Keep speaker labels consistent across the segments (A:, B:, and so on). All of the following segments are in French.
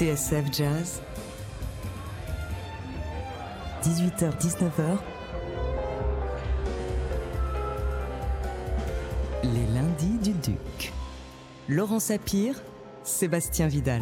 A: TSF Jazz, 18h-19h, les lundis du Duc. Laurent Sapir, Sébastien Vidal.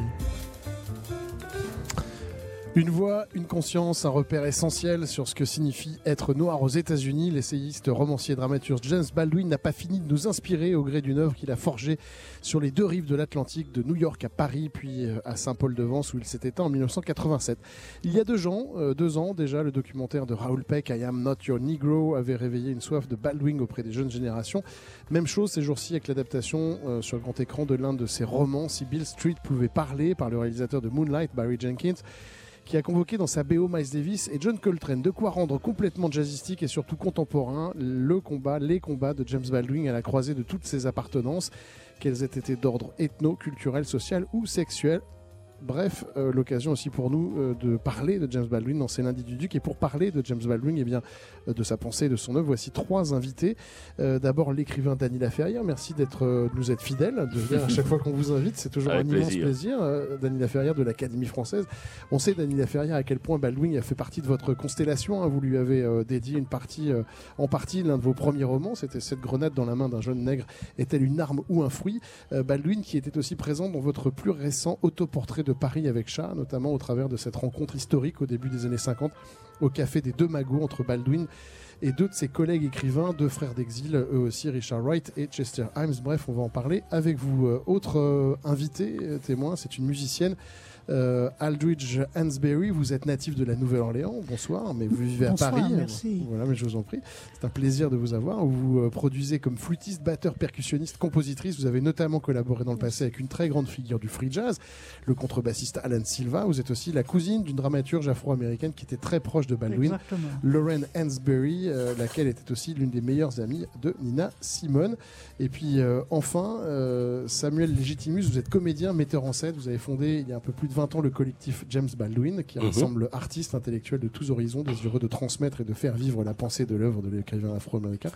B: Une voix, une conscience, un repère essentiel sur ce que signifie être noir aux États-Unis. L'essayiste, romancier, dramaturge James Baldwin n'a pas fini de nous inspirer au gré d'une œuvre qu'il a forgée sur les deux rives de l'Atlantique, de New York à Paris, puis euh, à Saint-Paul-de-Vence où il s'est éteint en 1987. Il y a deux ans, euh, deux ans déjà, le documentaire de Raoul Peck, I Am Not Your Negro, avait réveillé une soif de Baldwin auprès des jeunes générations. Même chose ces jours-ci avec l'adaptation euh, sur grand écran de l'un de ses romans, Si Bill Street pouvait parler, par le réalisateur de Moonlight, Barry Jenkins qui a convoqué dans sa BO Miles Davis et John Coltrane. De quoi rendre complètement jazzistique et surtout contemporain le combat, les combats de James Baldwin à la croisée de toutes ses appartenances, qu'elles aient été d'ordre ethno, culturel, social ou sexuel. Bref, euh, l'occasion aussi pour nous euh, de parler de James Baldwin dans ces lundis du Duc. Et pour parler de James Baldwin, et eh bien, euh, de sa pensée et de son œuvre, voici trois invités. D'abord, l'écrivain Dany Laferrière. Merci d'être, de nous être fidèle, de venir à chaque fois qu'on vous invite. C'est toujours un immense plaisir. Dany Laferrière de l'Académie française. On sait, Dany Laferrière, à quel point Baldwin a fait partie de votre constellation. Hein. Vous lui avez dédié une partie, en partie, l'un de vos premiers romans. C'était Cette grenade dans la main d'un jeune nègre est-elle une arme ou un fruit? Baldwin qui était aussi présent dans votre plus récent autoportrait de Paris avec Chat, notamment au travers de cette rencontre historique au début des années 50 au café des deux magots entre Baldwin et deux de ses collègues écrivains, deux frères d'exil, eux aussi, Richard Wright et Chester Himes. Bref, on va en parler avec vous. Euh, autre euh, invité, euh, témoin, c'est une musicienne euh, Aldridge Hansberry, vous êtes natif de la Nouvelle-Orléans. Bonsoir, mais vous vivez à Paris.
C: Merci.
B: Voilà, mais je vous en prie. C'est un plaisir de vous avoir. Vous euh, produisez comme flûtiste, batteur, percussionniste, compositrice. Vous avez notamment collaboré dans le passé avec une très grande figure du free jazz, le contrebassiste Alan Silva. Vous êtes aussi la cousine d'une dramaturge afro-américaine qui était très proche de Baldwin,
C: Exactement.
B: Lauren Hansberry, euh, laquelle était aussi l'une des meilleures amies de Nina Simone. Et puis enfin, Samuel Legitimus, vous êtes comédien, metteur en scène. Vous avez fondé il y a un peu plus de 20 ans le collectif James Baldwin, qui
D: Mhm.
B: rassemble artistes intellectuels de tous horizons, désireux de transmettre et de faire vivre la pensée de l'œuvre de l'écrivain afro-américain.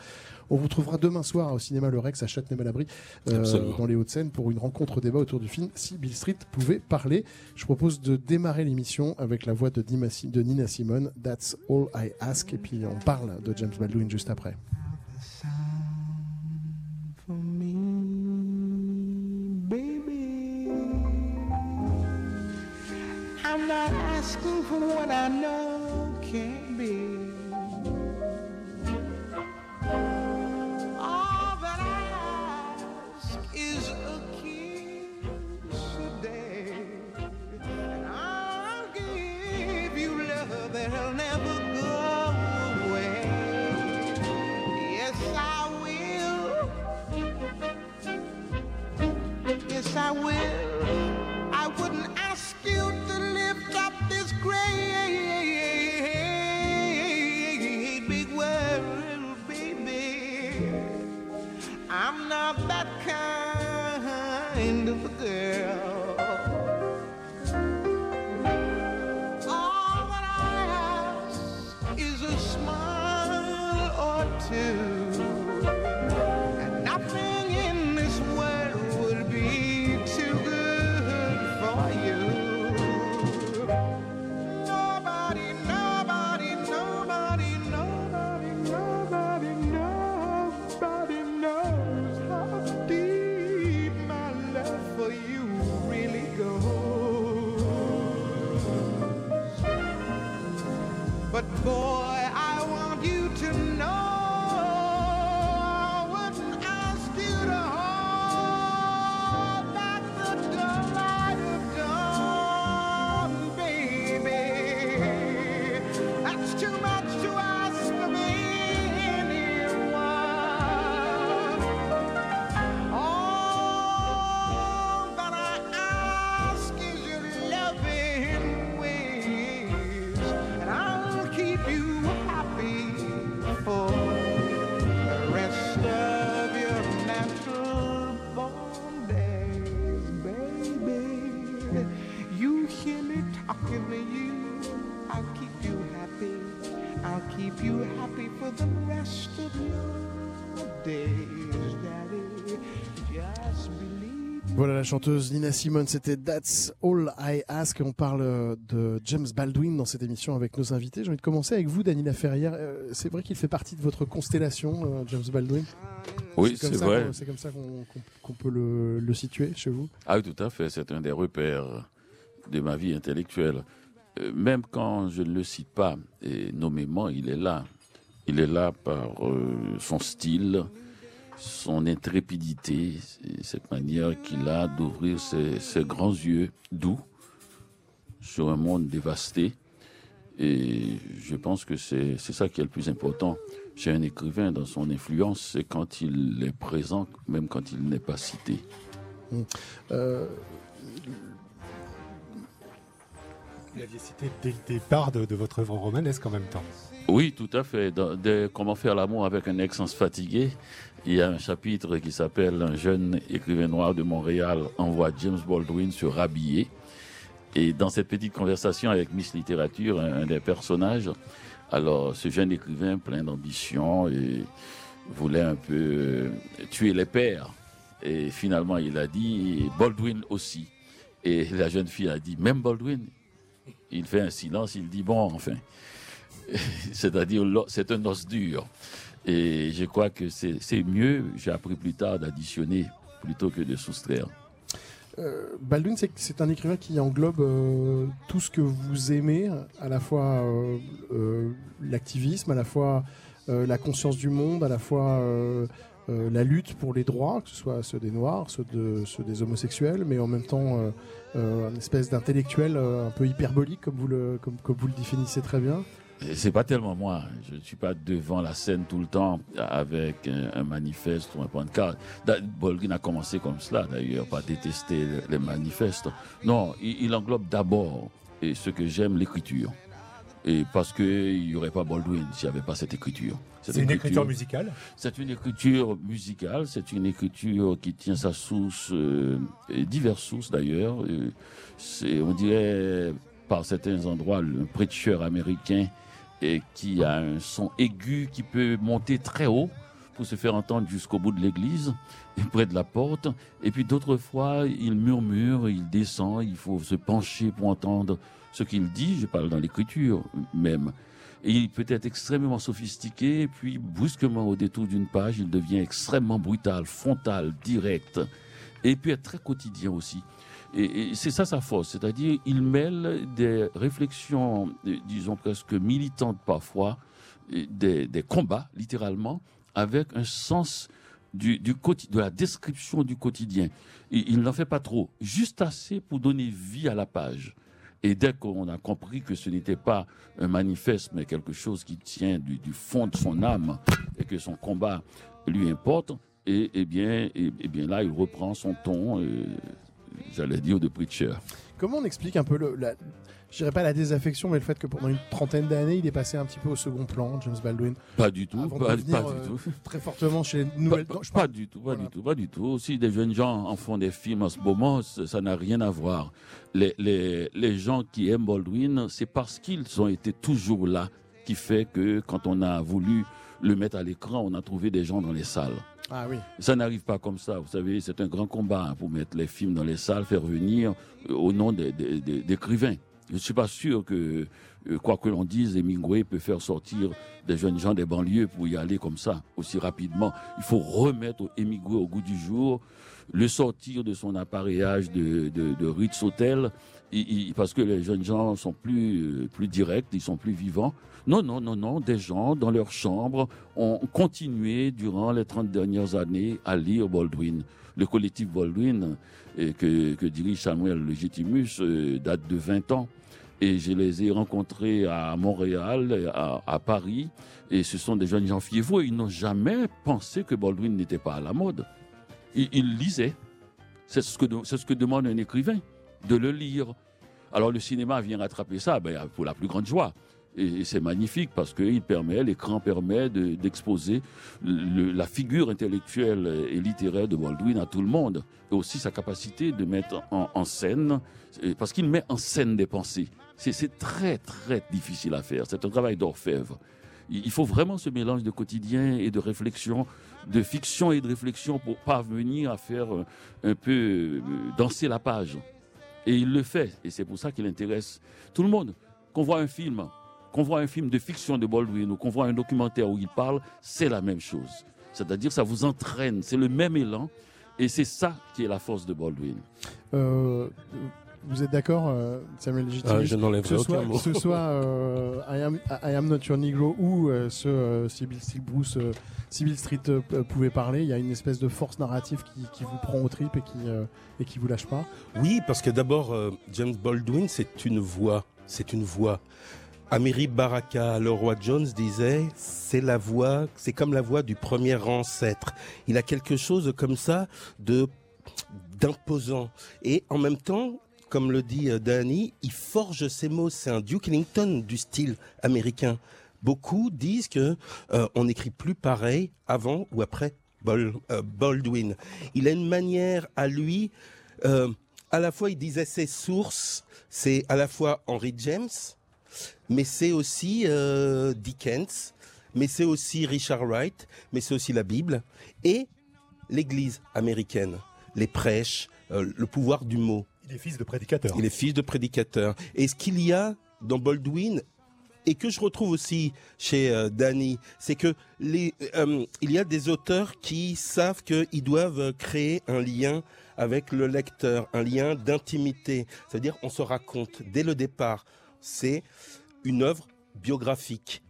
B: On vous retrouvera demain soir au cinéma Le Rex à Châtenay-Malabry, euh, dans les Hauts-de-Seine, pour une rencontre débat autour du film Si Bill Street pouvait parler. Je propose de démarrer l'émission avec la voix de, Nina Simone, That's All I Ask, et puis on parle de James Baldwin juste après.
C: for me, I'm not asking for what I know can't be.
B: Chanteuse Nina Simone, c'était That's All I Ask. On parle de James Baldwin dans cette émission avec nos invités. J'ai envie de commencer avec vous, Danila Ferrière. Euh, C'est vrai qu'il fait partie de votre constellation, euh, James Baldwin
D: Oui, c'est vrai.
B: C'est comme ça qu'on peut le, le situer chez vous
D: Ah oui, tout à fait. C'est un des repères de ma vie intellectuelle. Euh, Même quand je ne le cite pas, et nommément, il est là. Il est là par euh, son style, son intrépidité, et cette manière qu'il a d'ouvrir ses, grands yeux doux sur un monde dévasté. Et je pense que c'est ça qui est le plus important chez un écrivain dans son influence, c'est quand il est présent, même quand il n'est pas cité.
B: Euh,
E: Vous l'aviez cité dès le départ de, votre œuvre romanesque en même temps.
D: Oui, tout à fait. Comment faire l'amour avec un ex sans se fatiguer, il y a un chapitre qui s'appelle Un jeune écrivain noir de Montréal envoie James Baldwin se rhabiller. Et dans cette petite conversation avec Miss Littérature, un, un des personnages, alors ce jeune écrivain plein d'ambition et voulait un peu euh, tuer les pères. Et finalement, il a dit Baldwin aussi. Et la jeune fille a dit même Baldwin. Il fait un silence, il dit bon, enfin. C'est-à-dire, c'est un os dur. Et je crois que c'est mieux, j'ai appris plus tard, d'additionner plutôt que de soustraire.
B: euh, Baldwin, c'est un écrivain qui englobe euh, tout ce que vous aimez, à la fois euh, euh, l'activisme, à la fois la conscience du monde, à la fois euh, la lutte pour les droits, que ce soit ceux des Noirs, ceux, ceux des homosexuels, mais en même temps euh, euh, une espèce d'intellectuel un peu hyperbolique, comme vous le, définissez très bien.
D: C'est pas tellement moi. Je ne suis pas devant la scène tout le temps avec un, manifeste ou un pancarte. Baldwin a commencé comme cela, d'ailleurs, pas détester les- manifestes. Non, il, il englobe d'abord ce que j'aime, l'écriture. Et parce qu'il n'y aurait pas Baldwin s'il n'y avait pas cette écriture.
E: C'est une écriture musicale.
D: C'est une écriture musicale, c'est une écriture qui tient sa source, euh, et diverses sources d'ailleurs. Euh, c'est, on dirait par certains endroits un prêcheur américain et qui a un son aigu qui peut monter très haut pour se faire entendre jusqu'au bout de l'église et près de la porte. Et puis d'autres fois, il murmure, il descend, il faut se pencher pour entendre ce qu'il dit. Je parle dans l'écriture même. Et il peut être extrêmement sophistiqué, puis brusquement au détour d'une page, il devient extrêmement brutal, frontal, direct, et peut être très quotidien aussi. Et, et c'est ça sa force, c'est-à-dire il mêle des réflexions, euh, disons presque militantes parfois, et des, combats littéralement, avec un sens de la description du quotidien. Et il n'en fait pas trop, juste assez pour donner vie à la page. Et dès qu'on a compris que ce n'était pas un manifeste, mais quelque chose qui tient du, fond de son âme et que son combat lui importe, et, eh bien, et, eh bien là, il reprend son ton, euh, j'allais dire, de preacher.
B: Comment on explique un peu le, la, je dirais pas la désaffection, mais le fait que pendant une trentaine d'années, il est passé un petit peu au second plan, James Baldwin,
D: Pas du tout,
B: Avant de
D: pas, pas
B: euh,
D: du tout.
B: très fortement chez les nouvelles.
D: pas-
B: non, je
D: pas du tout, pas
B: Voilà.
D: du tout, pas du tout. Si des jeunes gens en font des films en ce moment, ça n'a rien à voir. Les, les, les gens qui aiment Baldwin, c'est parce qu'ils ont été toujours là qui fait que quand on a voulu le mettre à l'écran, on a trouvé des gens dans les salles.
B: Ah oui.
D: Ça n'arrive pas comme ça. Vous savez, c'est un grand combat pour mettre les films dans les salles, faire venir euh, au nom des- des- des- d'écrivains. Je ne suis pas sûr que, quoi que l'on dise, Hemingway peut faire sortir des jeunes gens des banlieues pour y aller comme ça, aussi rapidement. Il faut remettre Hemingway au goût du jour, le sortir de son appareillage de, de, de Ritz Hotel, parce que les jeunes gens sont plus, euh, plus directs, ils sont plus vivants. Non, non, non, non, des gens dans leur chambre ont continué durant les 30 dernières années à lire Baldwin. Le collectif Baldwin euh, que, dirige Samuel Legitimus euh, date de 20 ans. Et je les ai rencontrés à Montréal, à, Paris, et ce sont des jeunes gens fiévreux. Ils n'ont jamais pensé que Baldwin n'était pas à la mode. Ils, lisaient. C'est ce, que, demande un écrivain, de le lire. Alors le cinéma vient rattraper ça ben, pour la plus grande joie. Et, c'est magnifique parce qu'il permet, l'écran permet de- d'exposer la figure intellectuelle et littéraire de Baldwin à tout le monde. Et aussi sa capacité de mettre en, scène, parce qu'il met en scène des pensées. C'est très très difficile à faire. C'est un travail d'orfèvre. Il il faut vraiment ce mélange de quotidien et de réflexion de fiction et de réflexion pour parvenir à faire euh, un peu euh, danser la page. Et il le fait, et c'est pour ça qu'il intéresse tout le monde. Qu'on voit un film, qu'on voit un film de fiction de Baldwin ou qu'on voit un documentaire où il parle, c'est la même chose. C'est-à-dire ça vous entraîne, c'est le même élan, et c'est ça qui est la force de Baldwin.
B: Euh, vous êtes d'accord, euh, Samuel Legitimus
F: Ah, je n'enlèverai
B: que ce soit,
F: mot.
B: que ce soit euh, I, am, I Am Not Your Negro ou euh, ce euh, Sybil Street Bruce, euh, Street euh, pouvait parler, il y a une espèce de force narrative qui, qui vous prend aux tripes et qui, et qui vous lâche pas.
F: Oui, parce que d'abord, James Baldwin, c'est une voix. C'est une voix. Amiri Baraka, le roi Jones disait, c'est la voix, c'est comme la voix du premier ancêtre. Il a quelque chose comme ça de d'imposant. Et en même temps, comme le dit euh, Danny, il forge ses mots. C'est un Duke Ellington du style américain. Beaucoup disent que euh, on n'écrit plus pareil avant ou après euh, Baldwin. Il a une manière à lui à la fois, il disait ses sources, c'est à la fois Henry James, mais c'est aussi Dickens, mais c'est aussi Richard Wright, mais c'est aussi la Bible et l'Église américaine, les prêches, le pouvoir du mot.
E: Il est fils de prédicateur.
F: Il est fils de prédicateur. Et ce qu'il y a dans Baldwin, et que je retrouve aussi chez euh, Danny, c'est que euh, il y a des auteurs qui savent qu'ils doivent créer un lien avec le lecteur, un lien d'intimité. C'est-à-dire, on se raconte dès le départ. C'est une œuvre biographique.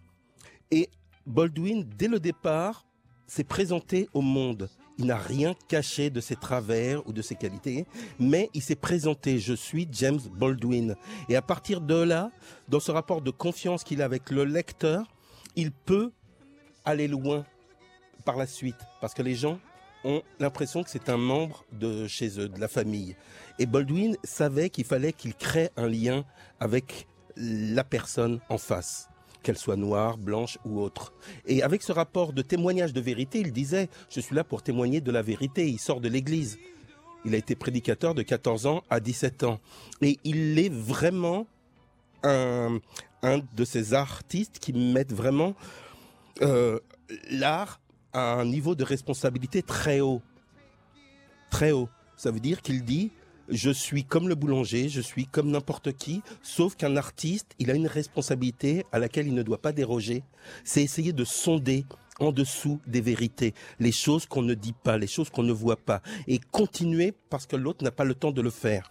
F: Et Baldwin, dès le départ, s'est présenté au monde. Il n'a rien caché de ses travers ou de ses qualités, mais il s'est présenté, je suis James Baldwin. Et à partir de là, dans ce rapport de confiance qu'il a avec le lecteur, il peut aller loin par la suite, parce que les gens ont l'impression que c'est un membre de chez eux, de la famille. Et Baldwin savait qu'il fallait qu'il crée un lien avec la personne en face, qu'elle soit noire, blanche ou autre. Et avec ce rapport de témoignage de vérité, il disait, je suis là pour témoigner de la vérité. Il sort de l'église. Il a été prédicateur de 14 ans à 17 ans. Et il est vraiment un, un de ces artistes qui mettent vraiment euh, l'art à un niveau de responsabilité très haut. Très haut. Ça veut dire qu'il dit, je suis comme le boulanger, je suis comme n'importe qui, sauf qu'un artiste, il a une responsabilité à laquelle il ne doit pas déroger. C'est essayer de sonder en dessous des vérités, les choses qu'on ne dit pas, les choses qu'on ne voit pas, et continuer parce que l'autre n'a pas le temps de le faire.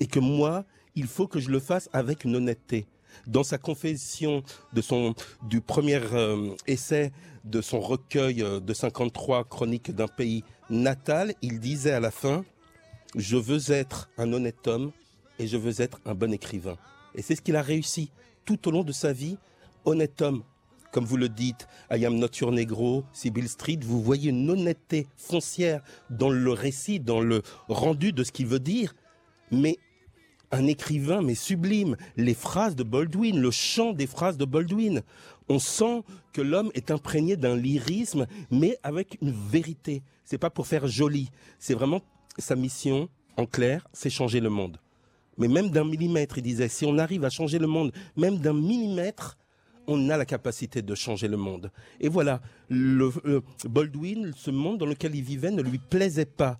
F: Et que moi, il faut que je le fasse avec une honnêteté. Dans sa confession de son, du premier euh, essai de son recueil euh, de 53 chroniques d'un pays natal, il disait à la fin, je veux être un honnête homme et je veux être un bon écrivain. Et c'est ce qu'il a réussi tout au long de sa vie. Honnête homme, comme vous le dites, I am not your negro, Sybil Street, vous voyez une honnêteté foncière dans le récit, dans le rendu de ce qu'il veut dire. Mais un écrivain, mais sublime, les phrases de Baldwin, le chant des phrases de Baldwin. On sent que l'homme est imprégné d'un lyrisme, mais avec une vérité. C'est pas pour faire joli. C'est vraiment sa mission, en clair, c'est changer le monde. Mais même d'un millimètre, il disait, si on arrive à changer le monde, même d'un millimètre, on a la capacité de changer le monde. Et voilà, euh, Baldwin, ce monde dans lequel il vivait ne lui plaisait pas.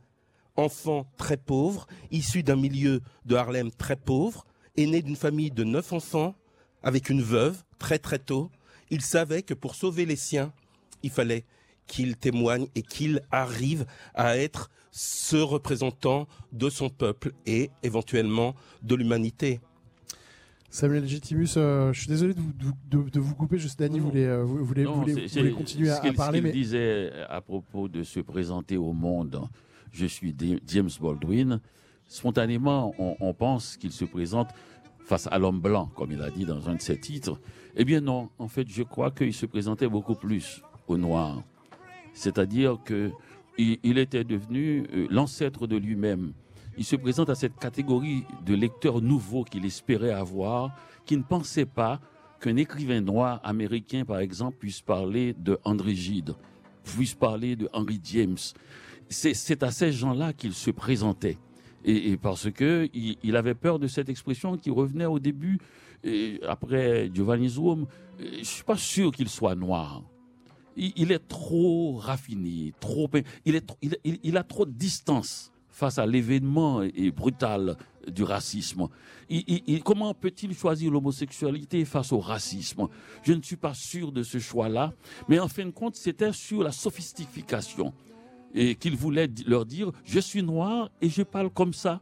F: Enfant très pauvre, issu d'un milieu de Harlem très pauvre, aîné d'une famille de neuf enfants, avec une veuve, très très tôt, il savait que pour sauver les siens, il fallait qu'il témoigne et qu'il arrive à être ce représentant de son peuple et éventuellement de l'humanité.
B: Samuel Legitimus, euh, je suis désolé de vous, de, de vous couper, Dany
D: Non.
B: voulait, euh,
D: Non,
B: continuer à, parler,
D: Ce
B: mais
D: disait à propos de se présenter au monde, je suis James Baldwin, spontanément, on, on pense qu'il se présente face à l'homme blanc, comme il a dit dans un de ses titres. Eh bien non, en fait, je crois qu'il se présentait beaucoup plus au noir. C'est-à-dire que il, était devenu euh, l'ancêtre de lui-même. Il se présente à cette catégorie de lecteurs nouveaux qu'il espérait avoir, qui ne pensaient pas qu'un écrivain noir américain, par exemple, puisse parler de André Gide, puisse parler de Henry James. C'est à ces gens-là qu'il se présentait. Et, parce que il, avait peur de cette expression qui revenait au début, après Giovanni Zoum, je suis pas sûr qu'il soit noir. Il, est trop raffiné, trop, il, a trop de distance face à l'événement brutal du racisme. Comment peut-il choisir l'homosexualité face au racisme? Je ne suis pas sûr de ce choix-là, mais en fin de compte, c'était sur la sophistication et qu'il voulait leur dire je suis noir et je parle comme ça.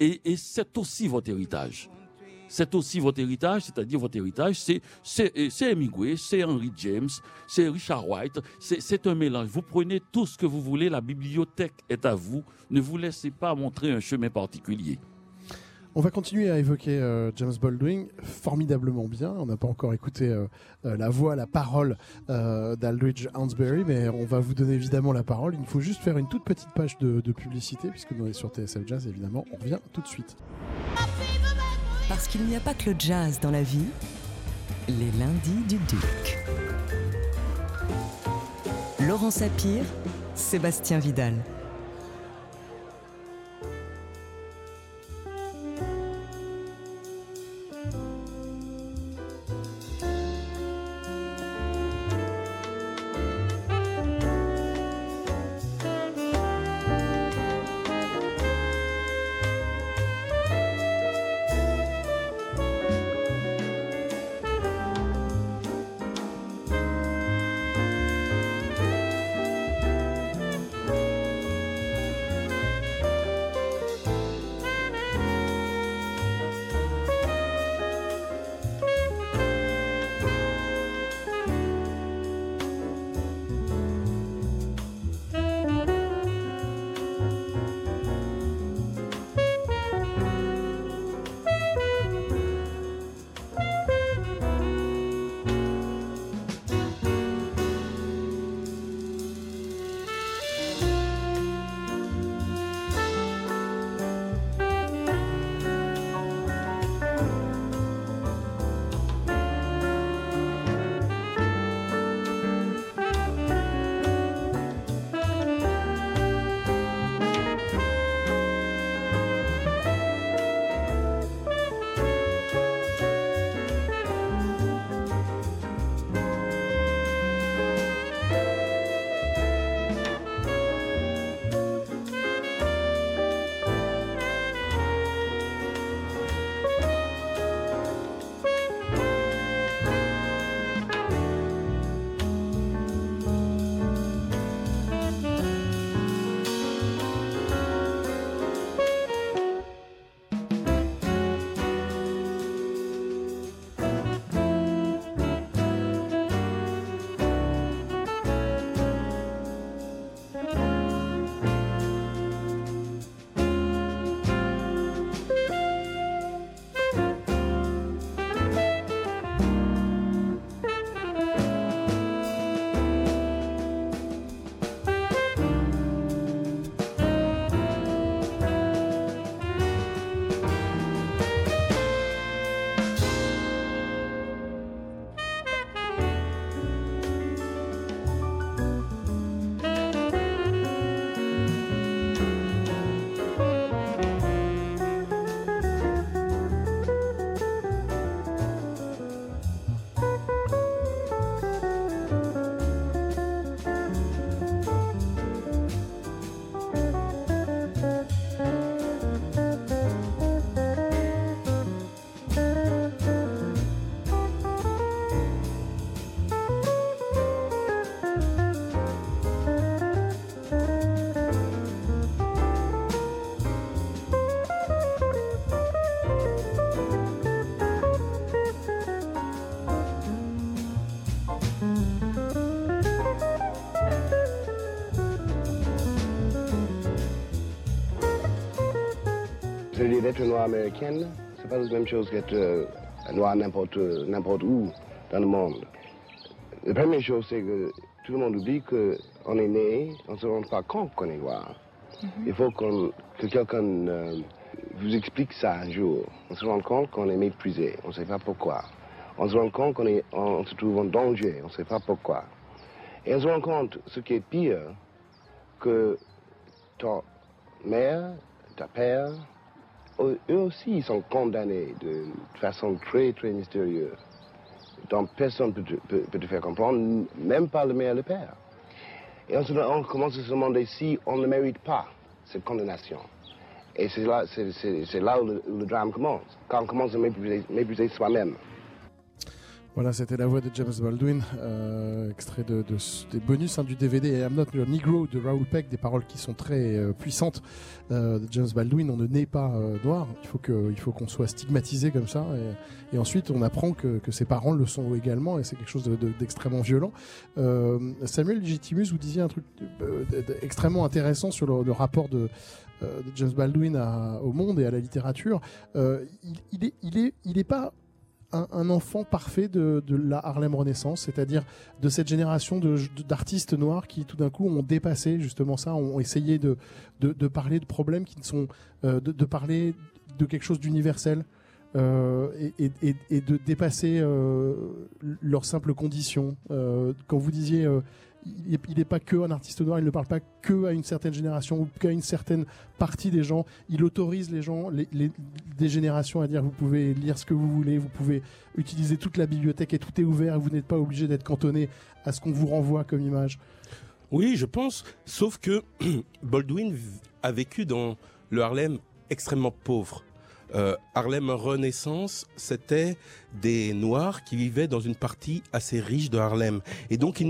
D: Et c'est aussi votre héritage. C'est aussi votre héritage, c'est-à-dire votre héritage, c'est c'est c'est Hemingway, c'est Henry James, c'est Richard White, c'est c'est un mélange. Vous prenez tout ce que vous voulez, la bibliothèque est à vous. Ne vous laissez pas montrer un chemin particulier.
B: On va continuer à évoquer euh, James Baldwin formidablement bien. On n'a pas encore écouté euh, euh, la voix, la parole euh, d'Aldridge Hansberry, mais on va vous donner évidemment la parole. Il faut juste faire une toute petite page de, de publicité, puisque nous on est sur TSF Jazz, évidemment. On revient tout de suite.
A: Parce qu'il n'y a pas que le jazz dans la vie, les lundis du Duc. Laurent Sapir, Sébastien Vidal.
G: D'être noir américaine, c'est pas la même chose qu'être noir n'importe n'importe où dans le monde. La première chose, c'est que tout le monde oublie qu'on est né, on ne se rend pas compte qu'on est noir. Il faut qu'on- que quelqu'un euh, vous explique ça un jour. On se rend compte qu'on est méprisé, on ne sait pas pourquoi. On se rend compte qu'on est- on- on se trouve en danger, on ne sait pas pourquoi. Et on se rend compte, ce qui est pire, que ta mère, ta père, eux aussi ils sont condamnés de façon très très mystérieuse. dont personne ne peut, peut- te faire comprendre, même pas le et le père. Et on commence à se demander si on ne mérite pas cette condamnation. Et c'est là, c'est, là où le, drame commence, quand on commence à mépriser soi-même.
B: Voilà, c'était la voix de James Baldwin, euh, extrait de, de- des bonus hein, du DVD I'm Not a Negro de Raoul Peck, des paroles qui sont très euh, puissantes euh, de James Baldwin. On ne naît pas noir, il faut qu'on soit stigmatisé comme ça, et, et ensuite on apprend que, que ses parents le sont également, et c'est quelque chose de- de- d'extrêmement violent. Samuel Legitimus, vous disiez un truc extrêmement intéressant sur le, rapport de, James Baldwin au monde et à la littérature. Il, il il est, il est pas un, enfant parfait de, la Harlem Renaissance, c'est-à-dire de cette génération d'artistes noirs qui tout d'un coup ont dépassé justement ça, ont essayé de, parler de problèmes qui ne sont, euh, de, parler de quelque chose d'universel. euh, et, de dépasser euh, leurs simples conditions. Euh, quand vous disiez, il n'est pas que un artiste noir, il ne parle pas que à une certaine génération ou qu'à une certaine partie des gens. Il autorise les gens, les, des générations à dire vous pouvez lire ce que vous voulez, vous pouvez utiliser toute la bibliothèque et tout est ouvert. Vous n'êtes pas obligé d'être cantonné à ce qu'on vous renvoie comme image.
F: Oui, je pense. Sauf que Baldwin a vécu dans le Harlem extrêmement pauvre. Euh, Harlem Renaissance, c'était des Noirs qui vivaient dans une partie assez riche de Harlem. Et donc,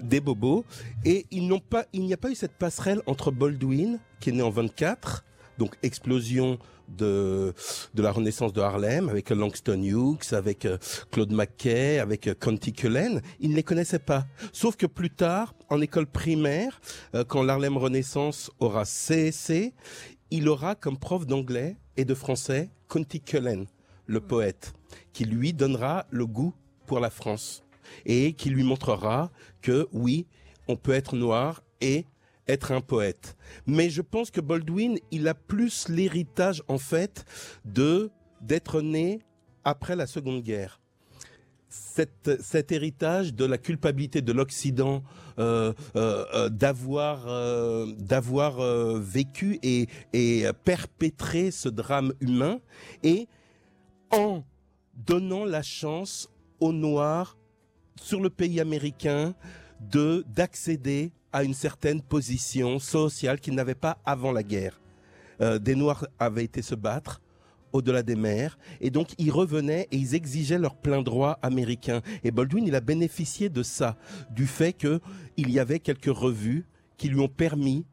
F: des bobos. Et il n'y a pas eu cette passerelle entre Baldwin, qui est né en 24, donc explosion de, la Renaissance de Harlem, avec Langston Hughes, avec euh, Claude McKay, avec euh, Conti Cullen. Ils ne les connaissaient pas. Sauf que plus tard, en école primaire, quand l'Harlem Renaissance aura cessé, il aura comme prof d'anglais et de français Conti Cullen, le poète, qui lui donnera le goût pour la France et qui lui montrera que oui, on peut être noir et être un poète. Mais je pense que Baldwin, il a plus l'héritage en fait de d'être né après la Seconde Guerre cet, héritage de la culpabilité de l'Occident euh, euh, euh, d'avoir vécu et, et perpétré ce drame humain et en donnant la chance aux Noirs sur le pays américain de d'accéder à une certaine position sociale qu'ils n'avaient pas avant la guerre. Des Noirs avaient été se battre au-delà des mers. Et donc, ils revenaient et ils exigeaient leur plein droit américain. Et Baldwin, il a bénéficié de ça, du fait que il y avait quelques revues qui lui ont permis,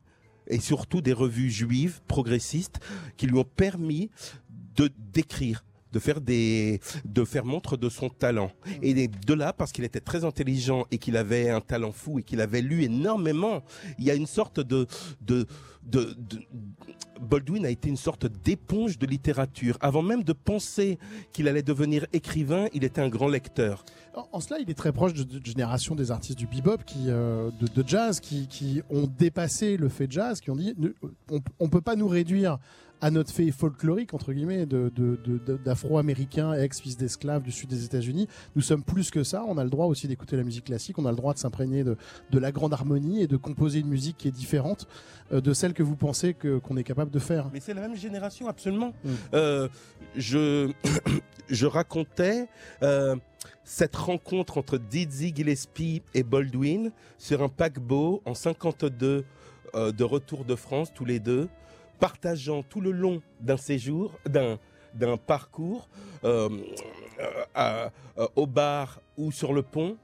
F: et surtout des revues juives progressistes, qui lui ont permis de d'écrire de faire des de faire montre de son talent et de là parce qu'il était très intelligent et qu'il avait un talent fou et qu'il avait lu énormément il y a une sorte de de, Baldwin a été une sorte d'éponge de littérature. Avant même de penser qu'il allait devenir écrivain, il était un grand lecteur.
B: En, cela, il est très proche de, de génération des artistes du bebop, euh, de, jazz, qui, ont dépassé le fait jazz, qui ont dit ne- on, on peut pas nous réduire à notre fait folklorique entre guillemets d'afro-américains ex-fils d'esclaves du sud des États-Unis. Nous sommes plus que ça. On a le droit aussi d'écouter la musique classique. On a le droit de s'imprégner de, de la grande harmonie et de composer une musique qui est différente euh, de celle que vous pensez que, qu'on est capable de faire.
F: Mais c'est la même génération, absolument.
B: Mm.
F: Euh, je, je racontais euh, cette rencontre entre Dizzy Gillespie et Baldwin sur un paquebot en 52 euh, de retour de France, tous les deux, partageant tout le long d'un séjour, d'un d'un parcours à- au bar ou sur le pont,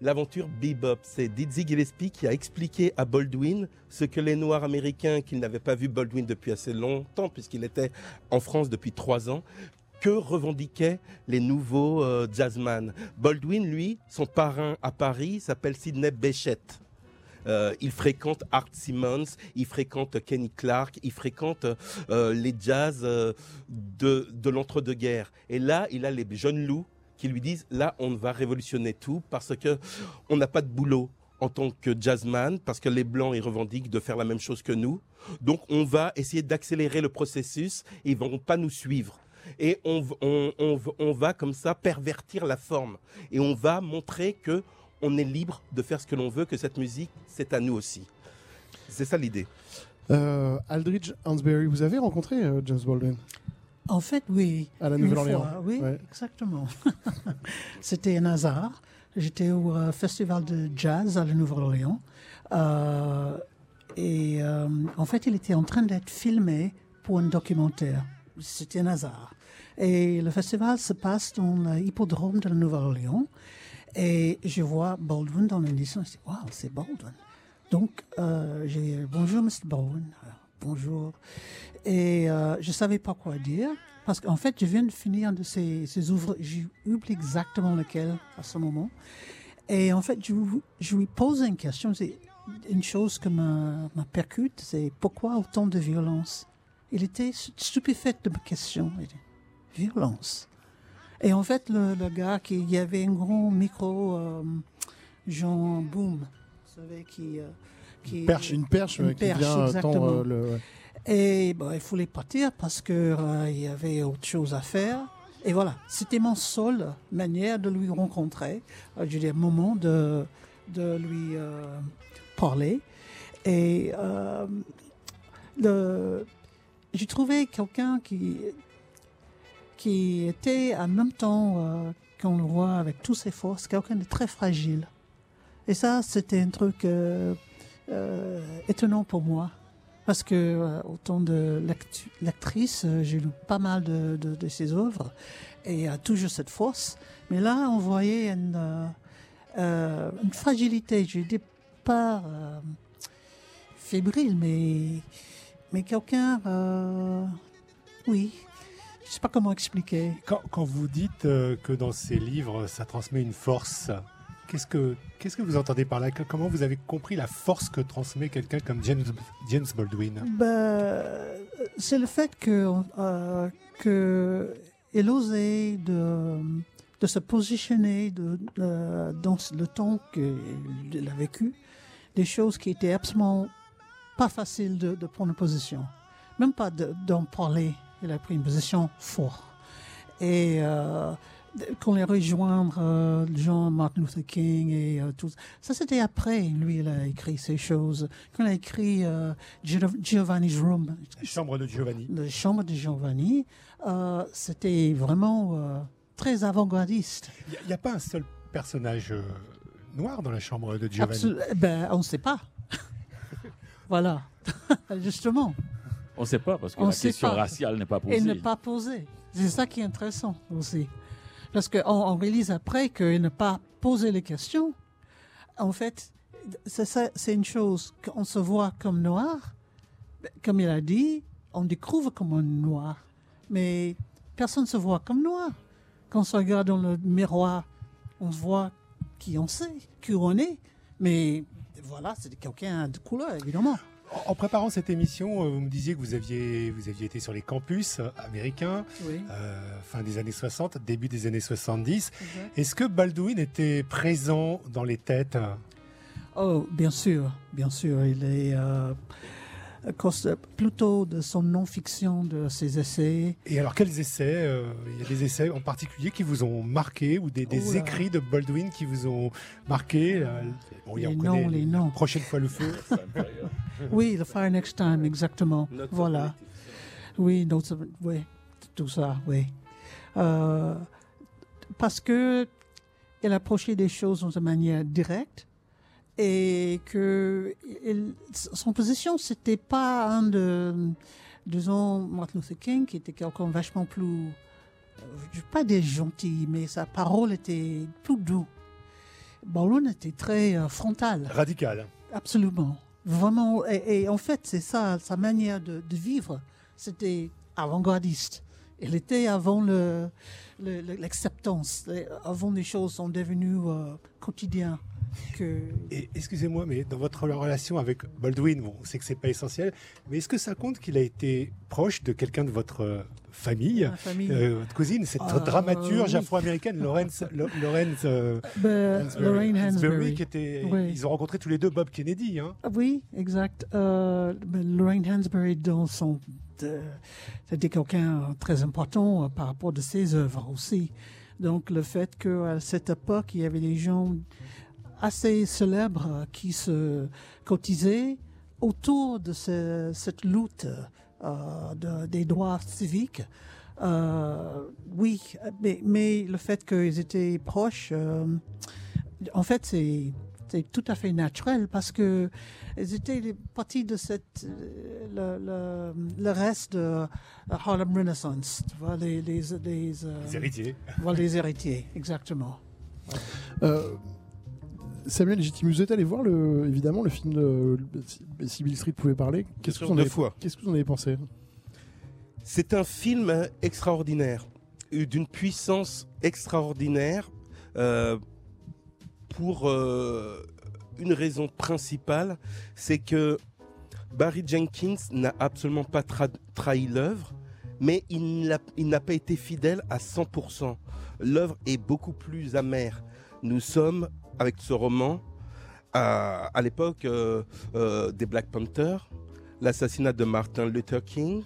F: l'aventure Bebop. C'est Dizzy Gillespie qui a expliqué à Baldwin ce que les Noirs américains, qui n'avaient pas vu Baldwin depuis assez longtemps, puisqu'il était en France depuis trois ans, que revendiquaient les nouveaux euh, jazzman. Baldwin, lui, son parrain à Paris s'appelle Sidney Bechet. Euh, il fréquente Art Simmons, il fréquente Kenny Clark, il fréquente euh, les jazz euh, de l'entre-deux-guerres. Et là, il a les jeunes loups qui lui disent là, on va révolutionner tout parce que on n'a pas de boulot en tant que jazzman parce que les blancs ils revendiquent de faire la même chose que nous. Donc on va essayer d'accélérer le processus et ils vont pas nous suivre. Et on, va comme ça pervertir la forme et on va montrer que on est libre de faire ce que l'on veut, que cette musique c'est à nous aussi. C'est ça l'idée.
B: Euh, Aldridge Hansberry, vous avez rencontré euh, James Baldwin?
H: En fait, oui.
B: À la Nouvelle-Orléans.
H: Oui,
B: Ouais.
H: exactement. C'était un hasard. J'étais au euh, festival de jazz à la Nouvelle-Orléans. Euh, et euh, en fait, il était en train d'être filmé pour un documentaire. C'était un hasard. Et le festival se passe dans l'hippodrome de la Nouvelle-Orléans. Et je vois Baldwin dans l'édition. Je dis, waouh, c'est Baldwin. Donc, j'ai dit, bonjour, Mr. Baldwin. Alors, bonjour. Et euh, je savais pas quoi dire. Parce qu'en fait, je viens de finir un de ces, ces ouvrages. J'ai oublié exactement lequel à ce moment. Et en fait, je, je lui pose une question. C'est une chose que me percute. C'est pourquoi autant de violence? Il était stupéfait de ma question. Il dit, violence. Et en fait, le, le gars, qui, il y avait un grand micro, euh, genre boom. Vous savez, qui. euh, qui
B: Perche, une perche
H: Une
B: euh, qui
H: perche,
B: vient euh,
H: exactement.
B: tendre euh, le.
H: et bon, il fallait partir parce que euh, il y avait autre chose à faire. Et voilà, c'était mon seule manière de lui rencontrer. Euh, je dire, moment de, de lui euh, parler. Et euh, le- j'ai trouvé quelqu'un qui, qui était en même temps qu'on le voit avec toutes ses forces, quelqu'un de très fragile. Et ça, c'était un truc étonnant pour moi. Parce que, euh, autant de l'actrice, euh, j'ai lu pas mal de, ses œuvres et a toujours cette force. Mais là, on voyait une, euh, euh, fragilité. Je dis pas euh, fébrile, mais, mais quelqu'un, euh, oui, je sais pas comment expliquer.
E: Quand, vous dites euh, que dans ces livres, ça transmet une force, qu'est-ce que, qu'est-ce que vous entendez par là? Comment vous avez compris la force que transmet quelqu'un comme James, James Baldwin?
H: Ben, c'est le fait que, euh, que il osait de, de se positionner dans le temps qu'il a vécu, des choses qui étaient absolument pas faciles de, prendre position, même pas de- d'en parler. Il a pris une position forte. Et euh, qu'on les rejoindre euh, Jean Martin Luther King et euh, tout ça c'était après lui il a écrit ces choses quand il a écrit euh, Gio- Giovanni's Room
E: La chambre de Giovanni.
H: la chambre de Giovanni euh, c'était vraiment euh, très avant-gardiste
E: Il n'y a, pas un seul personnage euh, noir dans la chambre de Giovanni?
H: Absol- ben on ne sait pas voilà justement
D: On ne sait pas, parce que
H: On
D: la
H: sait
D: question
H: pas.
D: raciale n'est pas posée.
H: et ne pas poser c'est ça qui est intéressant aussi parce qu'on on réalise après qu'il n'a pas posé les questions en fait c'est une chose qu'on se voit comme noir. Comme il a dit on découvre comme un noir. Mais personne ne se voit comme noir. Quand on se regarde dans le miroir on se voit qui on sait qui on est. Mais voilà c'est quelqu'un de couleur évidemment
E: En, préparant cette émission, euh, vous me disiez que vous aviez, vous aviez été sur les campus américains,
H: oui
E: euh, fin des années 60, début des années 70. Est-ce que Baldwin était présent dans les têtes?
H: Oh, bien sûr, bien sûr. Il est euh, plutôt de son non-fiction, de ses essais.
E: Et alors, quels essais euh, Il y a des essais en particulier qui vous ont marqué ou des, écrits de Baldwin qui vous ont marqué euh, bon,
H: Les noms, les noms.
E: Prochaine fois le feu.
H: Oui, The Fire Next Time, exactement.
F: Notre
H: voilà. Oui, of- oui, tout ça, oui. Euh, parce que il approchait des choses de manière directe et que il- son position, c'était pas un de, disons, Martin Luther King, qui était quelqu'un vachement plus, euh, pas des gentils, mais sa parole était plus douce. Baldwin était très euh, frontal.
E: Radical.
H: Absolument. Vraiment. Et, et en fait, c'est ça, sa manière de, de vivre. C'était avant-gardiste. Elle était avant le- le- l'acceptance, le, avant les choses sont devenues euh, quotidiennes. Que...
E: Excusez-moi, mais dans votre relation avec Baldwin, bon, on sait que c'est pas essentiel, mais est-ce que ça compte qu'il a été proche de quelqu'un de votre euh, famille,
H: Ma famille.
E: euh, votre cousine, cette
H: Ah,
E: dramaturge
H: oui.
E: afro-américaine, Lawrence, Lawrence euh, Hansberry,
H: Lorraine
E: Hansberry, qui était,
H: Oui.
E: ils ont rencontré tous les deux Bob Kennedy, hein.
H: Ah Oui, exact. Euh, ben, Lorraine Hansberry, dans son, de- c'était quelqu'un euh, très important euh, par rapport de ses œuvres aussi. Donc le fait qu'à cette époque, il y avait des gens assez célèbres qui se cotisaient autour de ce- cette lutte euh, de- des droits civiques Euh, oui, mais, mais le fait qu'ils étaient proches, euh, en fait, c'est c'est tout à fait naturel parce que ils étaient des parties de cette le, le, le reste de Harlem Renaissance, tu vois, les les les, euh,
E: Les héritiers.
H: voilà, les héritiers, exactement.
B: Samuel Gittimus, vous êtes allé voir le, évidemment le film de si Bill Street pouvait parler. Qu'est-ce que vous en avez. Qu'est-ce que vous en avez pensé?
F: C'est un film extraordinaire, euh, d'une puissance extraordinaire, euh, pour euh, une raison principale, c'est que Barry Jenkins n'a absolument pas tra- trahi l'œuvre, mais il n'a pas été fidèle à 100%. L'œuvre est beaucoup plus amère. Nous sommes, avec ce roman, à, à l'époque euh, euh, des Black Panthers, l'assassinat de Martin Luther King,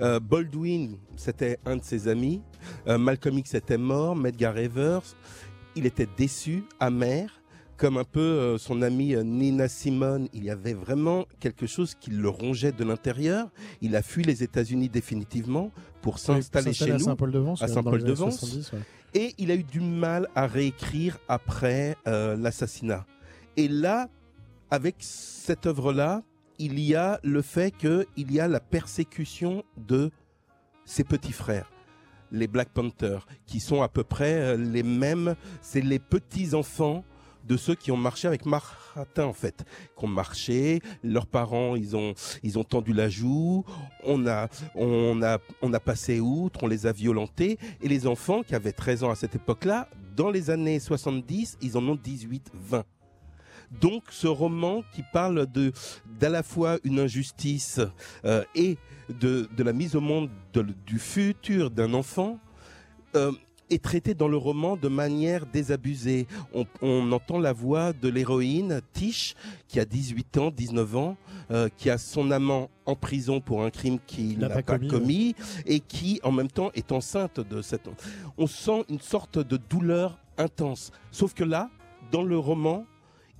F: euh, Baldwin, c'était un de ses amis. Euh, Malcolm X était mort. Medgar Evers, il était déçu, amer. Comme un peu euh, son amie euh, Nina Simone, il y avait vraiment quelque chose qui le rongeait de l'intérieur. Il a fui les États-Unis définitivement pour s'installer chez
B: à
F: nous.
B: Saint-Paul-de-Vence.
F: à Saint-Paul-de-Vence.
B: Années 70, ouais.
F: Et il a eu du mal à réécrire après euh, l'assassinat. Et là, avec cette œuvre-là, il y a le fait qu'il y a la persécution de ses petits frères, les Black Panthers, qui sont à peu près euh, les mêmes. C'est les petits enfants de ceux qui ont marché avec Martin en fait, qui ont marché, leurs parents ils ont ils ont tendu la joue, on a on a on a passé outre, on les a violentés. Et les enfants qui avaient 13 ans à cette époque-là, dans les années 70, ils en ont 18, 20. Donc ce roman qui parle de d'à la fois une injustice euh, et de, de la mise au monde de- du futur d'un enfant euh, est traité dans le roman de manière désabusée. On, on entend la voix de l'héroïne Tish qui a 18 ans, 19 ans, euh, qui a son amant en prison pour un crime qu'il
B: N'a pas
F: pas,
B: commis,
F: commis, et qui en même temps est enceinte de cette... On sent une sorte de douleur intense. Sauf que là, dans le roman,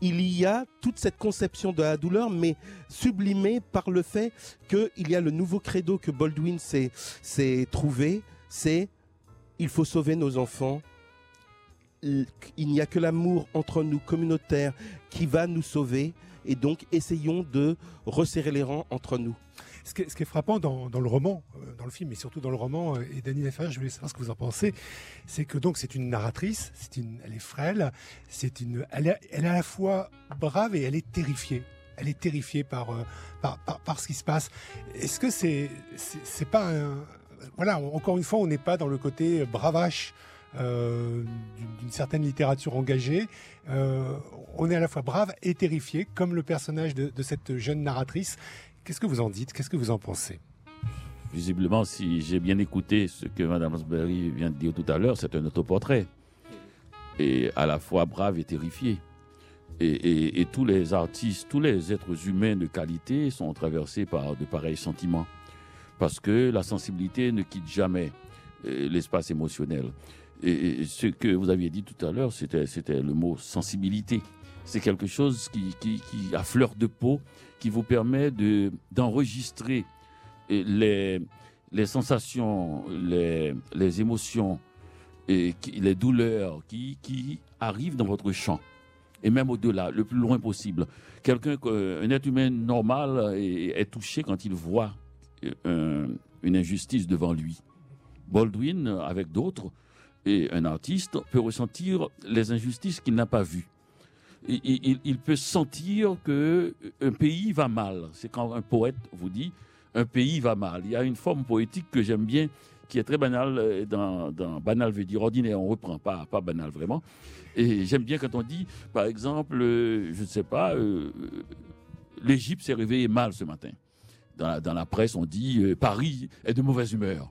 F: il y a toute cette conception de la douleur, mais sublimée par le fait qu'il y a le nouveau credo que Baldwin s'est trouvé, c'est il faut sauver nos enfants. Il n'y a que l'amour entre nous communautaire qui va nous sauver, et donc essayons de resserrer les rangs entre nous.
E: Ce qui est, frappant dans, le roman, euh, dans le film, mais surtout dans le roman, euh, et Dany Laferrière, je voulais savoir ce que vous en pensez, c'est que donc c'est une narratrice, c'est une, elle est frêle, c'est une, elle est, à la fois brave et elle est terrifiée. Elle est terrifiée par, euh, par, par, par ce qui se passe. Est-ce que c'est, c'est pas un, voilà, encore une fois, on n'est pas dans le côté bravache euh, d'une- certaine littérature engagée. Euh, on est à la fois brave et terrifié, comme le personnage de, cette jeune narratrice. Qu'est-ce que vous en dites? Qu'est-ce que vous en pensez?
D: Visiblement, si j'ai bien écouté ce que Mme Asbury vient de dire tout à l'heure, c'est un autoportrait. Et à la fois brave et terrifié. Et tous les artistes, tous les êtres humains de qualité sont traversés par de pareils sentiments. Parce que la sensibilité ne quitte jamais euh, l'espace émotionnel. Et, ce que vous aviez dit tout à l'heure, c'était, le mot sensibilité. C'est quelque chose qui, à fleur de peau, qui vous permet de, d'enregistrer et les, sensations, les, émotions, et qui- les douleurs qui, arrivent dans votre champ. Et même au-delà, le plus loin possible. Quelqu'un, que- un être humain normal est, touché quand il voit euh, un- une injustice devant lui. Baldwin, avec d'autres, et un artiste peut ressentir les injustices qu'il n'a pas vues. Il, peut sentir que un pays va mal. C'est quand un poète vous dit un pays va mal. Il y a une forme poétique que j'aime bien, qui est très banale. euh, Dans, banal veut dire ordinaire, on reprend pas, pas banal vraiment. Et j'aime bien quand on dit, par exemple, euh, je ne sais pas, euh, l'Égypte s'est réveillée mal ce matin. Dans la, presse, on dit euh, Paris est de mauvaise humeur.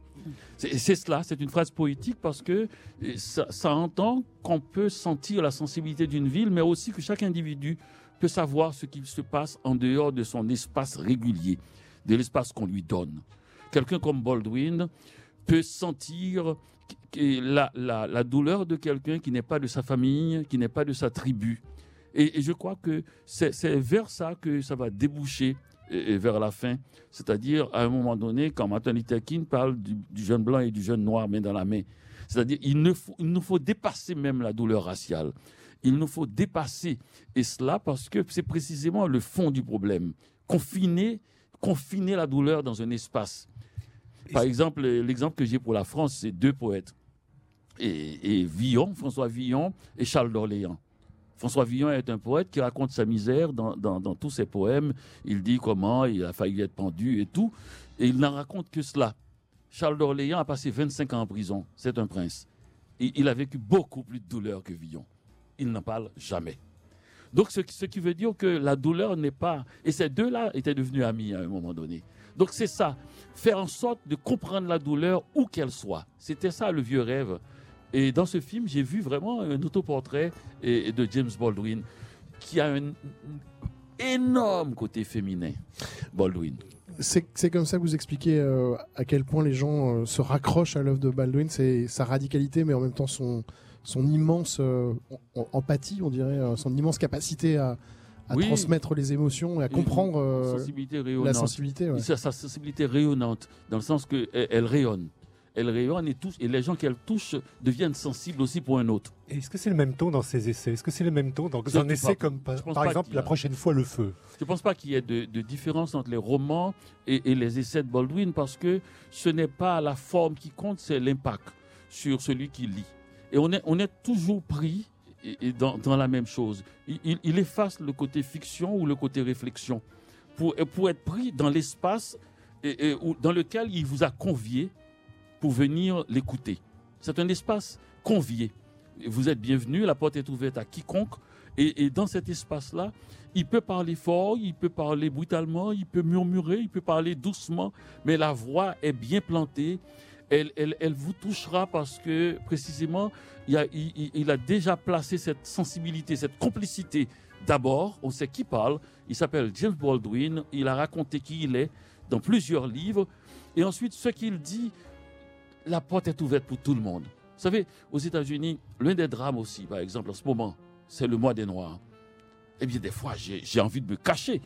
D: C'est cela, c'est une phrase poétique parce que euh, ça, entend qu'on peut sentir la sensibilité d'une ville, mais aussi que chaque individu peut savoir ce qui se passe en dehors de son espace régulier, de l'espace qu'on lui donne. Quelqu'un comme Baldwin peut sentir la, douleur de quelqu'un qui n'est pas de sa famille, qui n'est pas de sa tribu. Et, je crois que c'est vers ça que ça va déboucher et, et vers la fin. C'est-à-dire, à un moment donné, quand Martin Luther King parle du, du jeune blanc et du jeune noir main dans la main, c'est-à-dire, il, ne faut- il nous faut dépasser même la douleur raciale. Il nous faut dépasser. Et cela parce que c'est précisément le fond du problème. Confiner, confiner la douleur dans un espace. Par exemple, l'exemple que j'ai pour la France, c'est deux poètes. Et, et Villon, François Villon et Charles d'Orléans. François Villon est un poète qui raconte sa misère dans, tous ses poèmes. Il dit comment il a failli être pendu et tout. Et il n'en raconte que cela. Charles d'Orléans a passé 25 ans en prison. C'est un prince. Et il a vécu beaucoup plus de douleur que Villon. Il n'en parle jamais. Donc, ce, ce qui veut dire que la douleur n'est pas. Et ces deux-là étaient devenus amis à un moment donné. Donc, c'est ça. Faire en sorte de comprendre la douleur où qu'elle soit. C'était ça le vieux rêve. Et dans ce film, j'ai vu vraiment un autoportrait de James Baldwin qui a un énorme côté féminin. Baldwin.
B: C'est comme ça que vous expliquez euh, à quel point les gens euh, se raccrochent à l'œuvre de Baldwin, c'est sa radicalité, mais en même temps son, son immense euh, empathie, on dirait, son immense capacité à, à
D: Oui.
B: transmettre les émotions et à comprendre
D: sensibilité
B: la sensibilité. ouais.
D: Sa sensibilité rayonnante, dans le sens qu'elle elle rayonne. Elle rayonne et, touche, et les gens qu'elle touche deviennent sensibles aussi pour un autre.
E: Est-ce que c'est le même ton dans ces essais? Est-ce que c'est le même ton dans un essai
D: pas.
E: comme par, exemple
D: a-
E: La prochaine fois le feu?
D: Je ne pense pas qu'il y ait de, de différence entre les romans et, et les essais de Baldwin parce que ce n'est pas la forme qui compte, c'est l'impact sur celui qui lit. Et on est, on est toujours pris et- dans, dans la même chose. Il, efface le côté fiction ou le côté réflexion pour, être pris dans l'espace et- et où- dans lequel il vous a convié pour venir l'écouter. C'est un espace convié. Vous êtes bienvenu, la porte est ouverte à quiconque. Et, dans cet espace-là, il peut parler fort, il peut parler brutalement, il peut murmurer, il peut parler doucement, mais la voix est bien plantée. Elle, elle, elle vous touchera parce que précisément, il a, il a déjà placé cette sensibilité, cette complicité. D'abord, on sait qui parle. Il s'appelle James Baldwin. Il a raconté qui il est dans plusieurs livres. Et ensuite, ce qu'il dit, la porte est ouverte pour tout le monde. Vous savez, aux États-Unis, l'un des drames aussi, par exemple, en ce moment, c'est le mois des Noirs. Eh bien, des fois, j'ai envie de me cacher.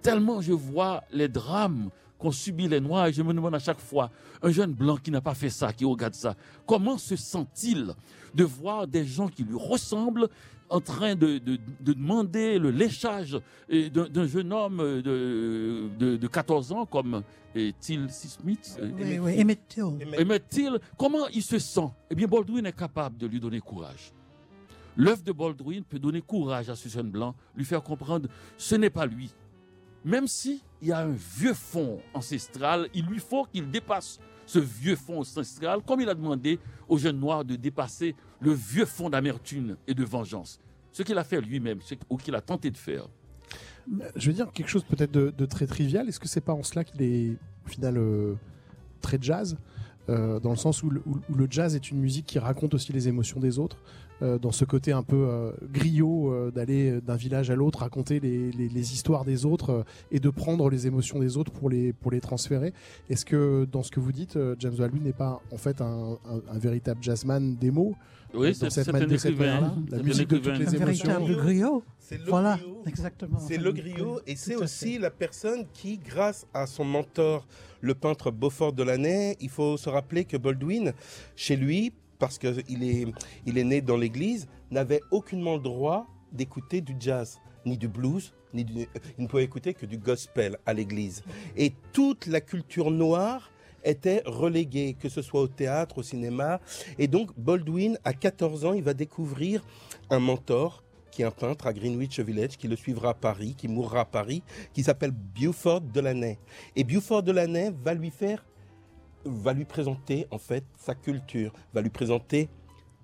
D: Tellement je vois les drames qu'ont subi les Noirs et je me demande à chaque fois, un jeune blanc qui n'a pas fait ça, qui regarde ça, comment se sent-il de voir des gens qui lui ressemblent en train de, de- de demander le léchage d'un jeune homme de, de, de 14 ans comme euh, Till Smith
H: Oui, oui, Emmett Till.
D: Comment il se sent? Eh bien, Baldwin est capable de lui donner courage. L'œuvre de Baldwin peut donner courage à ce jeune blanc, lui faire comprendre ce n'est pas lui. Même si il y a un vieux fond ancestral, il lui faut qu'il dépasse ce vieux fond ancestral, comme il a demandé au jeune noir de dépasser le vieux fond d'amertume et de vengeance. Ce qu'il a fait lui-même, ou qu'il a tenté de faire.
B: Je veux dire quelque chose peut-être de, très trivial. Est-ce que c'est pas en cela qu'il est au final euh, très jazz euh, dans le sens où le, jazz est une musique qui raconte aussi les émotions des autres, dans ce côté un peu euh, griot euh, d'aller d'un village à l'autre raconter les, les- les histoires des autres euh, et de prendre les émotions des autres pour les, pour les transférer. Est-ce que dans ce que vous dites, euh, James Baldwin n'est pas en fait un, un- un véritable jazzman des mots?
D: Oui,
B: dans
D: c'est
B: cette de cette
D: écrivain.
B: manière-là La musique de toutes les émotions.
H: griot.
F: C'est le
H: Voilà,
F: griot.
H: exactement.
F: C'est le griot et c'est aussi la personne qui, grâce à son mentor, le peintre Beaufort Delaunay, il faut se rappeler que Baldwin, chez lui, parce qu'il est, il est né dans l'église, n'avait aucunement le droit d'écouter du jazz, ni du blues, ni du, il ne pouvait écouter que du gospel à l'église. Et toute la culture noire était reléguée, que ce soit au théâtre, au cinéma. Et donc Baldwin, à 14 ans, il va découvrir un mentor qui est un peintre à Greenwich Village, qui le suivra à Paris, qui mourra à Paris, qui s'appelle Buford Delaney. Et Buford Delaney va lui faire, va lui présenter en fait sa culture, va lui présenter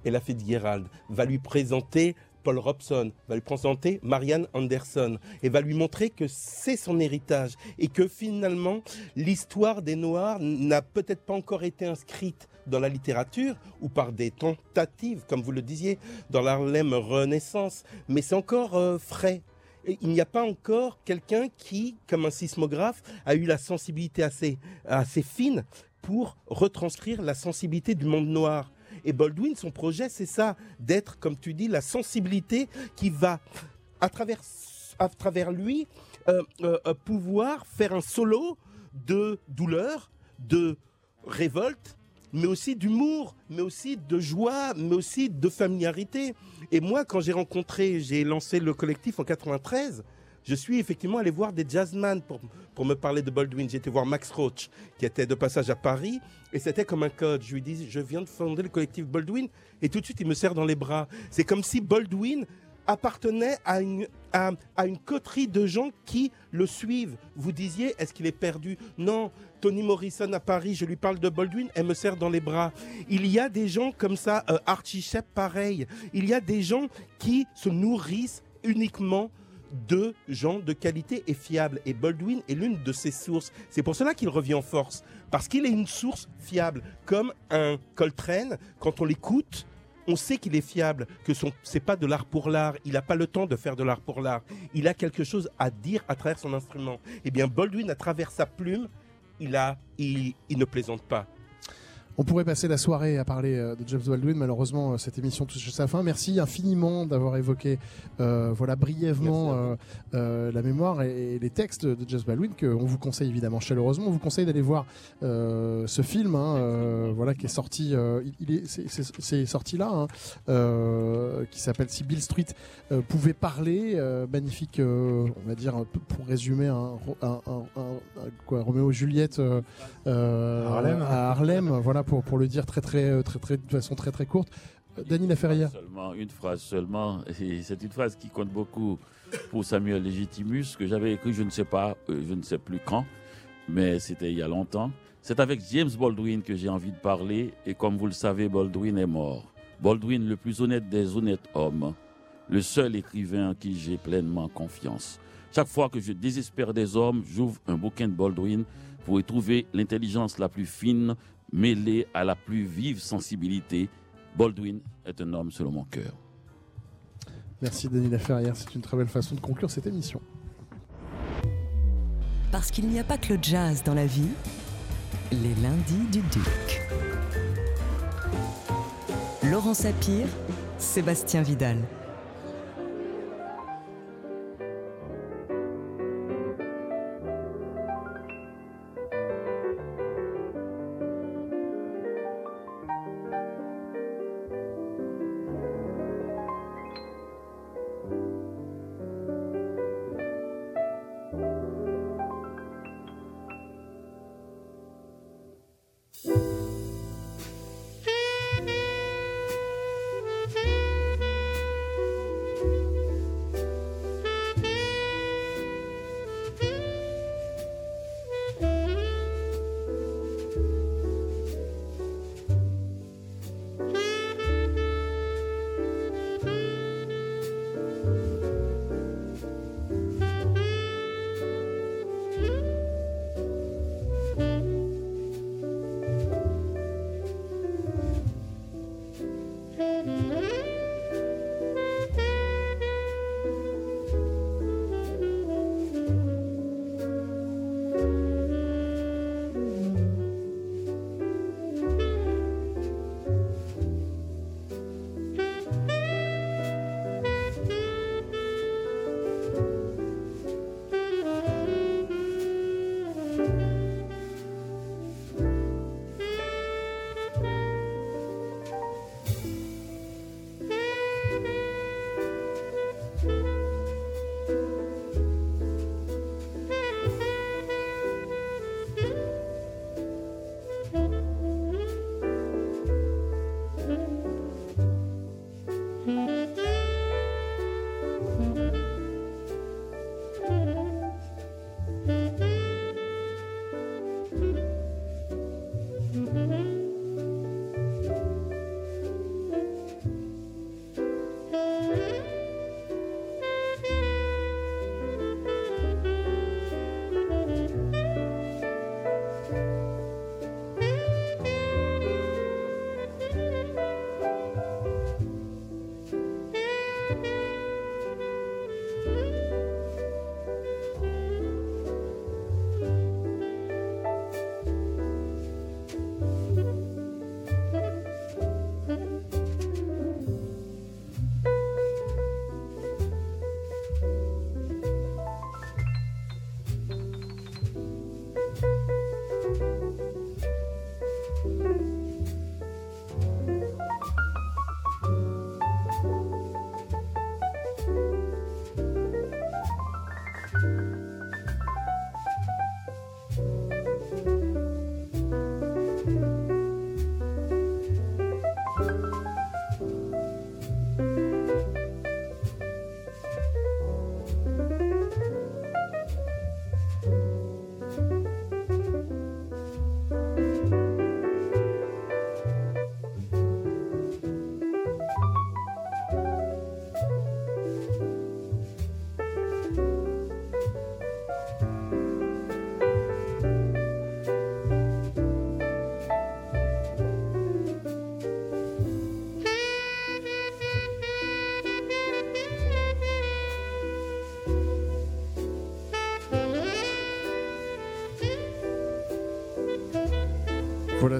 F: Ella Fitzgerald, va lui présenter Paul Robson, va lui présenter Marianne Anderson et va lui montrer que c'est son héritage et que finalement l'histoire des Noirs n'a peut-être pas encore été inscrite dans la littérature ou par des tentatives, comme vous le disiez, dans l'Harlem Renaissance, mais c'est encore euh, frais. Il n'y a pas encore quelqu'un qui, comme un sismographe, a eu la sensibilité assez, assez fine pour retranscrire la sensibilité du monde noir. Et Baldwin, son projet, c'est ça, d'être, comme tu dis, la sensibilité qui va, à travers, à travers lui, euh, euh, pouvoir faire un solo de douleur, de révolte, mais aussi d'humour, mais aussi de joie, mais aussi de familiarité. Et moi, quand j'ai rencontré, j'ai lancé le collectif en 93, je suis effectivement allé voir des jazzman pour, pour me parler de Baldwin. Été voir Max Roach, qui était de passage à Paris, et c'était comme un code. Je lui dis, je viens de fonder le collectif Baldwin, et tout de suite, il me serre dans les bras. C'est comme si Baldwin appartenait à une, à une coterie de gens qui le suivent. Vous disiez, est-ce qu'il est perdu? Non. Tony Morrison à Paris, je lui parle de Baldwin, elle me serre dans les bras. Il y a des gens comme ça, euh, Archie Shepp pareil. Il y a des gens qui se nourrissent uniquement de gens de qualité et fiables. Et Baldwin est l'une de ces sources. C'est pour cela qu'il revient en force. Parce qu'il est une source fiable. Comme un Coltrane, quand on l'écoute, on sait qu'il est fiable, que son c'est pas de l'art pour l'art. Il n'a pas le temps de faire de l'art pour l'art. Il a quelque chose à dire à travers son instrument. Eh bien, Baldwin, à travers sa plume, il a, il, il ne plaisante pas.
B: On pourrait passer la soirée à parler euh, de James Baldwin. Malheureusement, euh, cette émission touche à sa fin. Merci infiniment d'avoir évoqué, euh, voilà, brièvement euh, euh, la mémoire et, et les textes de James Baldwin que on vous conseille évidemment chaleureusement. On vous conseille d'aller voir ce film, hein, voilà, qui est sorti. il, est, c'est- sorti là, hein, qui s'appelle Si Bill Street pouvait parler. magnifique, on va dire pour résumer un, un, un, un- un- quoi, Roméo et Juliette.
E: À Harlem.
B: à Harlem, voilà pour, pour le dire très très très très de façon très très courte. Euh, Dany Laferrière.
D: Seulement une phrase seulement, et c'est une phrase qui compte beaucoup pour Samuel Legitimus, que j'avais écrit, je ne sais pas, euh, je ne sais plus quand, mais c'était il y a longtemps. C'est avec James Baldwin que j'ai envie de parler, et comme vous le savez, Baldwin est mort. Baldwin, le plus honnête des honnêtes hommes, le seul écrivain en qui j'ai pleinement confiance. Chaque fois que je désespère des hommes, j'ouvre un bouquin de Baldwin pour y trouver l'intelligence la plus fine mêlée à la plus vive sensibilité. Baldwin est un homme selon mon cœur.
B: Merci Dany Laferrière, c'est une très belle façon de conclure cette émission.
A: Parce qu'il n'y a pas que le jazz dans la vie, les lundis du Duc. Laurent Sapir, Sébastien Vidal.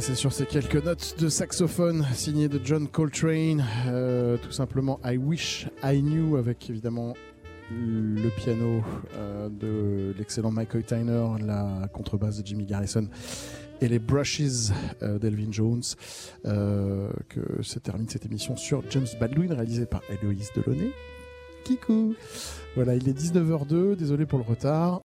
B: C'est sur ces quelques notes de saxophone signées de John Coltrane. euh, tout simplement I Wish I Knew avec évidemment le piano euh, de l'excellent Michael Tyner, la contrebasse de Jimmy Garrison et les brushes euh, d'Elvin Jones. que se termine cette émission sur James Baldwin réalisée par Héloïse Delaunay. Kikou Voilà, il est 19h02, désolé pour le retard.